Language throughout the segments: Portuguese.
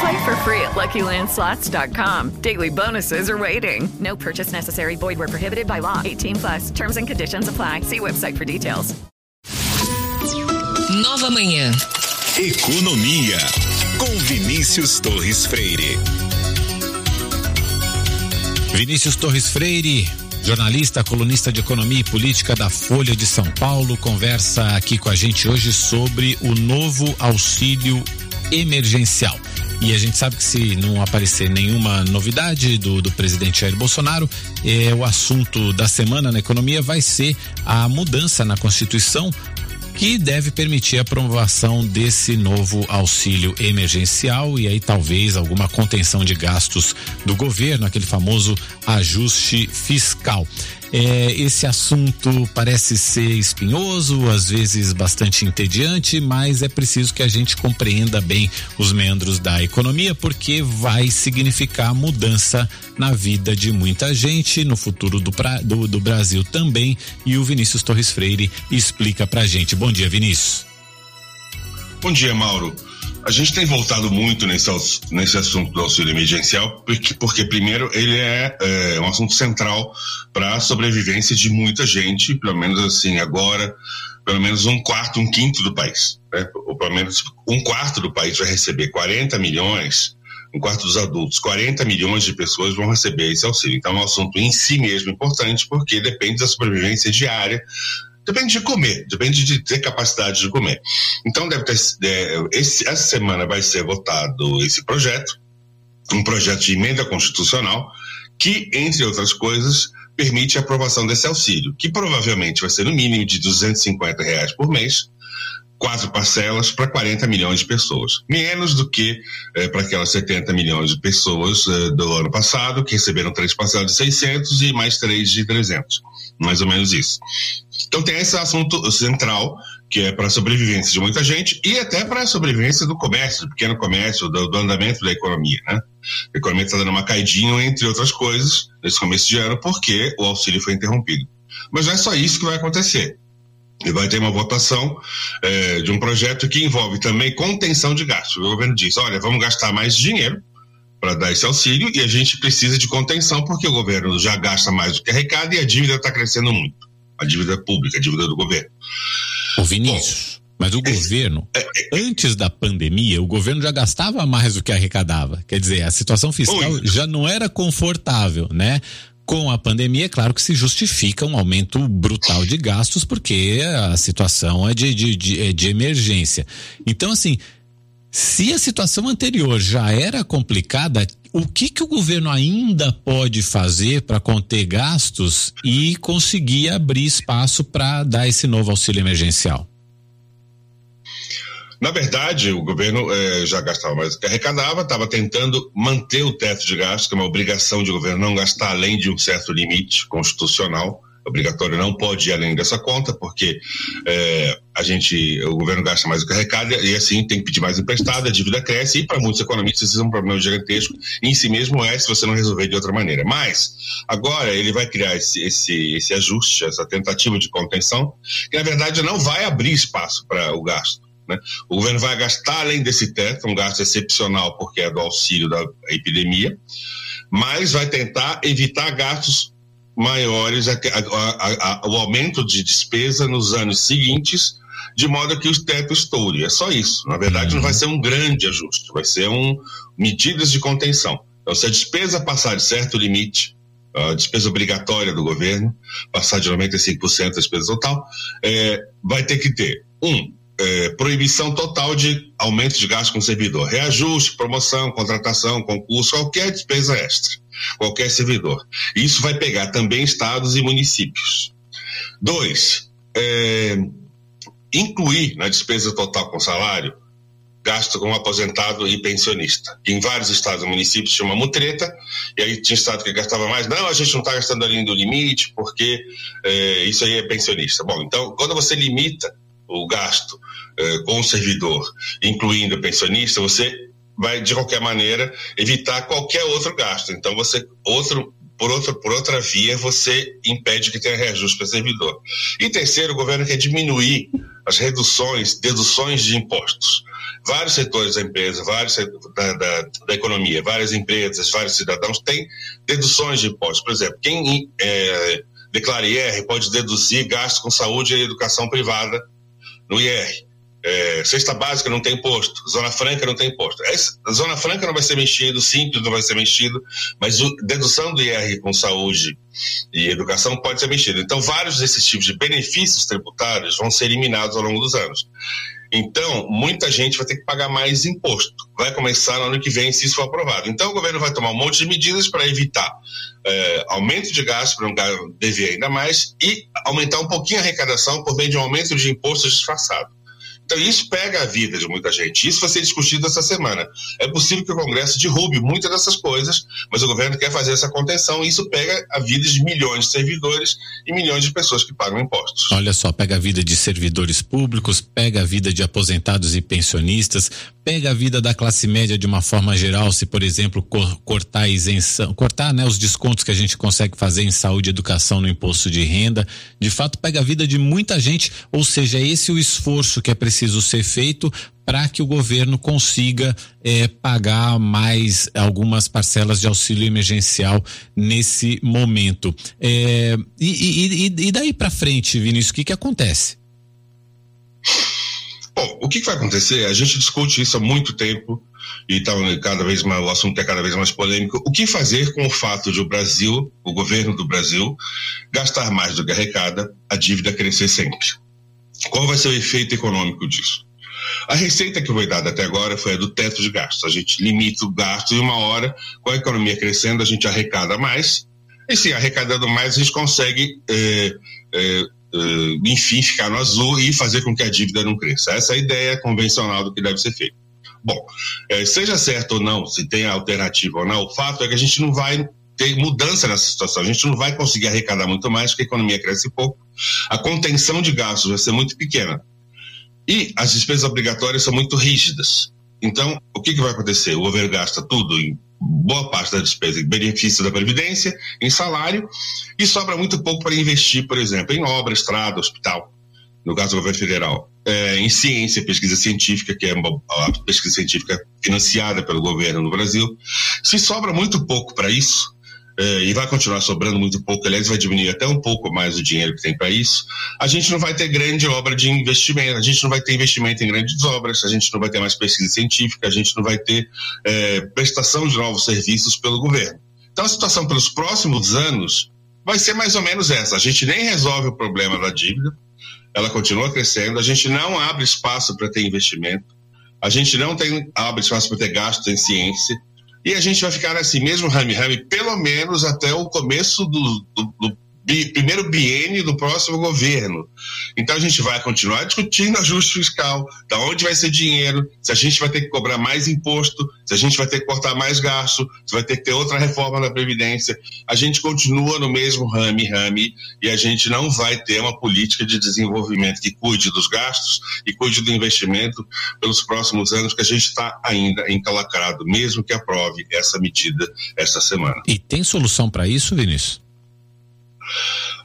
Play for free at LuckyLandSlots.com. Daily bonuses are waiting. No purchase necessary. Void where prohibited by law. 18 plus. Terms and conditions apply. See website for details. Nova Manhã. Economia. Com Vinícius Torres Freire. Vinícius Torres Freire, jornalista, colunista de economia e política da Folha de São Paulo, conversa aqui com a gente hoje sobre o novo auxílio emergencial. E a gente sabe que se não aparecer nenhuma novidade do, do presidente Jair Bolsonaro, é, o assunto da semana na economia vai ser a mudança na Constituição que deve permitir a aprovação desse novo auxílio emergencial e aí talvez alguma contenção de gastos do governo, aquele famoso ajuste fiscal. É, esse assunto parece ser espinhoso, às vezes bastante entediante, mas é preciso que a gente compreenda bem os membros da economia, porque vai significar mudança na vida de muita gente, no futuro do, pra, do, do Brasil também. E o Vinícius Torres Freire explica pra gente. Bom dia, Vinícius. Bom dia, Mauro. A gente tem voltado muito nesse, nesse assunto do auxílio emergencial, porque, porque primeiro, ele é, é um assunto central para a sobrevivência de muita gente, pelo menos assim, agora, pelo menos um quarto, um quinto do país. Né? Ou pelo menos um quarto do país vai receber 40 milhões, um quarto dos adultos, 40 milhões de pessoas vão receber esse auxílio. Então, é um assunto em si mesmo importante, porque depende da sobrevivência diária Depende de comer, depende de ter capacidade de comer. Então, deve ter, é, esse, essa semana vai ser votado esse projeto, um projeto de emenda constitucional, que, entre outras coisas, permite a aprovação desse auxílio, que provavelmente vai ser no mínimo de 250 reais por mês, quatro parcelas para 40 milhões de pessoas. Menos do que eh, para aquelas 70 milhões de pessoas eh, do ano passado, que receberam três parcelas de 600 e mais três de 300. Mais ou menos isso. Então tem esse assunto central, que é para a sobrevivência de muita gente e até para a sobrevivência do comércio, do pequeno comércio, do, do andamento da economia. Né? A economia está dando uma caidinha, entre outras coisas, nesse começo de ano, porque o auxílio foi interrompido. Mas não é só isso que vai acontecer e vai ter uma votação é, de um projeto que envolve também contenção de gastos. O governo diz: olha, vamos gastar mais dinheiro para dar esse auxílio e a gente precisa de contenção porque o governo já gasta mais do que arrecada e a dívida está crescendo muito. A dívida pública, a dívida do governo. O Vinícius. Bom, mas o governo, é, é, antes da pandemia, o governo já gastava mais do que arrecadava. Quer dizer, a situação fiscal já não era confortável, né? Com a pandemia, é claro que se justifica um aumento brutal de gastos, porque a situação é de, de, de, é de emergência. Então, assim, se a situação anterior já era complicada, o que, que o governo ainda pode fazer para conter gastos e conseguir abrir espaço para dar esse novo auxílio emergencial? Na verdade, o governo eh, já gastava mais do que arrecadava, estava tentando manter o teto de gastos, que é uma obrigação de governo não gastar além de um certo limite constitucional obrigatório não pode ir além dessa conta, porque é, a gente, o governo gasta mais do que arrecada e assim tem que pedir mais emprestado, a dívida cresce e para muitos economistas isso é um problema gigantesco em si mesmo é se você não resolver de outra maneira. Mas agora ele vai criar esse, esse, esse ajuste, essa tentativa de contenção, que na verdade não vai abrir espaço para o gasto. Né? O governo vai gastar além desse teto, um gasto excepcional porque é do auxílio da epidemia, mas vai tentar evitar gastos maiores a, a, a, o aumento de despesa nos anos seguintes, de modo que o teto estoure. É só isso. Na verdade, não vai ser um grande ajuste, vai ser um medidas de contenção. Então, se a despesa passar de certo limite, a despesa obrigatória do governo, passar de 95% da despesa total, é, vai ter que ter, um, é, proibição total de aumento de gasto com servidor, reajuste, promoção, contratação, concurso, qualquer despesa extra, qualquer servidor. Isso vai pegar também estados e municípios. Dois, é, incluir na despesa total com salário gasto com aposentado e pensionista. Em vários estados e municípios chama mutreta, e aí tinha estado que gastava mais. Não, a gente não está gastando ali do limite, porque é, isso aí é pensionista. Bom, então, quando você limita o gasto é, com o servidor, incluindo o pensionista, você vai, de qualquer maneira, evitar qualquer outro gasto. Então, você, outro por outra, por outra via, você impede que tenha reajuste para o servidor. E terceiro, o governo quer diminuir as reduções, deduções de impostos. Vários setores da empresa, vários da, da, da economia, várias empresas, vários cidadãos têm deduções de impostos. Por exemplo, quem é, declara IR pode deduzir gastos com saúde e educação privada no IR. É, cesta básica não tem imposto, zona franca não tem imposto. Essa, a zona franca não vai ser mexido, simples não vai ser mexido, mas a dedução do IR com saúde e educação pode ser mexido. Então, vários desses tipos de benefícios tributários vão ser eliminados ao longo dos anos. Então, muita gente vai ter que pagar mais imposto. Vai começar no ano que vem, se isso for aprovado. Então, o governo vai tomar um monte de medidas para evitar é, aumento de gastos, para não dever ainda mais, e aumentar um pouquinho a arrecadação por meio de um aumento de impostos disfarçado. Então, isso pega a vida de muita gente. Isso vai ser discutido essa semana. É possível que o Congresso derrube muitas dessas coisas, mas o governo quer fazer essa contenção e isso pega a vida de milhões de servidores e milhões de pessoas que pagam impostos. Olha só, pega a vida de servidores públicos, pega a vida de aposentados e pensionistas, pega a vida da classe média de uma forma geral, se, por exemplo, cortar a isenção, cortar né, os descontos que a gente consegue fazer em saúde e educação no imposto de renda, de fato pega a vida de muita gente, ou seja, é esse o esforço que é preciso ser feito para que o governo consiga é, pagar mais algumas parcelas de auxílio emergencial nesse momento. É, e, e, e, daí para frente, Vinícius, o que que acontece? Bom, o que, vai acontecer? A gente discute isso há muito tempo e tá cada vez mais, o assunto é cada vez mais polêmico. O que fazer com o fato de o Brasil, o governo do Brasil, gastar mais do que arrecada, a dívida crescer sempre? Qual vai ser o efeito econômico disso? A receita que foi dada até agora foi a do teto de gastos. A gente limita o gasto em uma hora, com a economia crescendo, a gente arrecada mais, e se arrecadando mais, a gente consegue. Eh, eh, uh, enfim, ficar no azul e fazer com que a dívida não cresça. Essa é a ideia convencional do que deve ser feito. Bom, eh, seja certo ou não, se tem alternativa ou não, o fato é que a gente não vai ter mudança nessa situação. A gente não vai conseguir arrecadar muito mais, porque a economia cresce pouco. A contenção de gastos vai ser muito pequena. E as despesas obrigatórias são muito rígidas. Então, o que, que vai acontecer? O governo gasta tudo em boa parte da despesa em benefício da Previdência, em salário, e sobra muito pouco para investir, por exemplo, em obra, estrada, hospital, no caso do governo federal, é, em ciência, pesquisa científica, que é uma, a pesquisa científica financiada pelo governo no Brasil. Se sobra muito pouco para isso, é, e vai continuar sobrando muito pouco, aliás, vai diminuir até um pouco mais o dinheiro que tem para isso, a gente não vai ter grande obra de investimento, a gente não vai ter investimento em grandes obras, a gente não vai ter mais pesquisa científica, a gente não vai ter é, prestação de novos serviços pelo governo. Então, a situação pelos próximos anos vai ser mais ou menos essa: a gente nem resolve o problema da dívida, ela continua crescendo, a gente não abre espaço para ter investimento, a gente não tem, abre espaço para ter gastos em ciência e a gente vai ficar assim mesmo rame-rame, pelo menos até o começo do, do, do primeiro biênio do próximo governo. Então a gente vai continuar discutindo ajuste fiscal, da onde vai ser dinheiro, se a gente vai ter que cobrar mais imposto, se a gente vai ter que cortar mais gasto, se vai ter que ter outra reforma da Previdência. A gente continua no mesmo rame-rame e a gente não vai ter uma política de desenvolvimento que cuide dos gastos e cuide do investimento pelos próximos anos, que a gente está ainda encalacrado, mesmo que aprove essa medida esta semana. E tem solução para isso, Vinícius?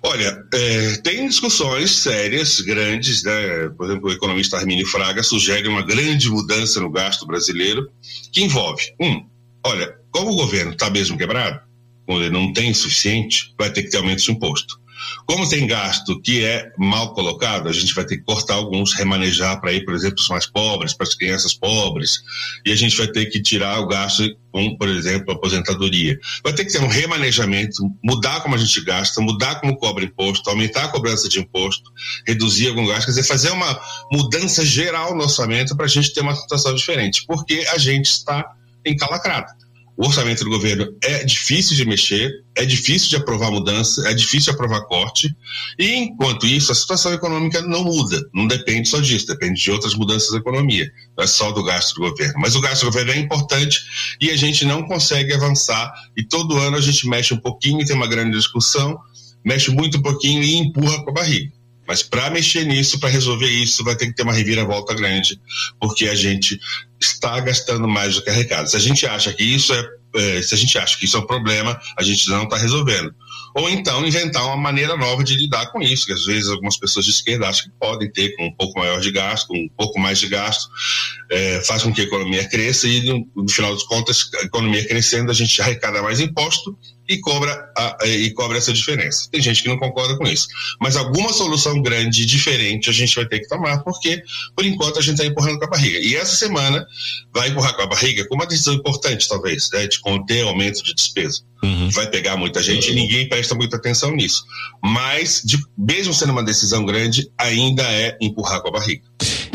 Olha, é, tem discussões sérias, grandes, né? Por exemplo, o economista Arminio Fraga sugere uma grande mudança no gasto brasileiro, que envolve, um, olha, como o governo está mesmo quebrado, quando ele não tem suficiente, vai ter que ter aumento de imposto. Como tem gasto que é mal colocado, a gente vai ter que cortar alguns, remanejar para ir, por exemplo, os mais pobres, para as crianças pobres, e a gente vai ter que tirar o gasto com, por exemplo, aposentadoria. Vai ter que ter um remanejamento, mudar como a gente gasta, mudar como cobra imposto, aumentar a cobrança de imposto, reduzir algum gasto, quer dizer, fazer uma mudança geral no orçamento para a gente ter uma situação diferente, porque a gente está encalacrado. O orçamento do governo é difícil de mexer, é difícil de aprovar mudança, é difícil de aprovar corte, e enquanto isso, a situação econômica não muda, não depende só disso, depende de outras mudanças da economia, não é só do gasto do governo. Mas o gasto do governo é importante e a gente não consegue avançar, e todo ano a gente mexe um pouquinho, tem uma grande discussão, mexe muito um pouquinho e empurra com a barriga. Mas para mexer nisso, para resolver isso, vai ter que ter uma reviravolta grande, porque a gente está gastando mais do que arrecada. Se a gente acha que isso é, é se a gente acha que isso é um problema, a gente não está resolvendo. Ou então inventar uma maneira nova de lidar com isso, que às vezes algumas pessoas de esquerda acham que podem ter com um pouco maior de gasto, com um pouco mais de gasto, é, faz com que a economia cresça e no, no final das contas, a economia crescendo, a gente arrecada mais imposto e cobra, a, e cobra essa diferença. Tem gente que não concorda com isso. Mas alguma solução grande diferente a gente vai ter que tomar, porque por enquanto a gente está empurrando com a barriga. E essa semana vai empurrar com a barriga com uma decisão importante, talvez, né, de conter aumento de despesa. Uhum. Vai pegar muita gente uhum. e ninguém presta muita atenção nisso. Mas, de, mesmo sendo uma decisão grande, ainda é empurrar com a barriga.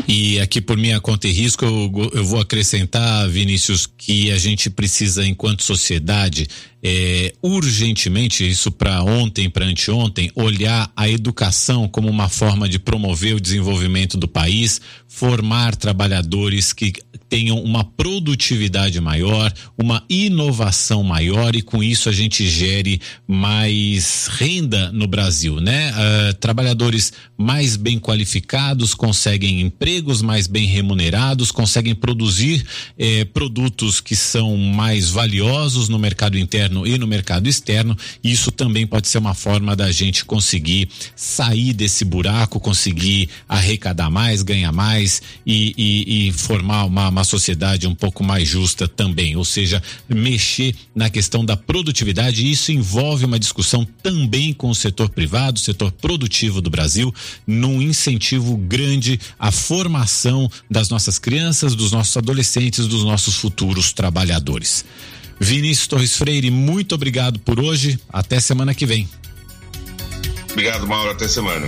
E aqui por minha conta e risco, eu, eu vou acrescentar, Vinícius, que a gente precisa, enquanto sociedade, é, urgentemente, isso para ontem, para anteontem, olhar a educação como uma forma de promover o desenvolvimento do país, formar trabalhadores que tenham uma produtividade maior, uma inovação maior e com isso a gente gere mais renda no Brasil, né? Uh, trabalhadores mais bem qualificados conseguem empregos mais bem remunerados, conseguem produzir eh, produtos que são mais valiosos no mercado interno e no mercado externo. Isso também pode ser uma forma da gente conseguir sair desse buraco, conseguir arrecadar mais, ganhar mais e, e, e formar uma, uma sociedade um pouco mais justa também, ou seja, mexer na questão da produtividade. Isso envolve uma discussão também com o setor privado, o setor produtivo do Brasil, num incentivo grande à formação das nossas crianças, dos nossos adolescentes, dos nossos futuros trabalhadores. Vinícius Torres Freire, muito obrigado por hoje. Até semana que vem. Obrigado, Mauro. Até semana.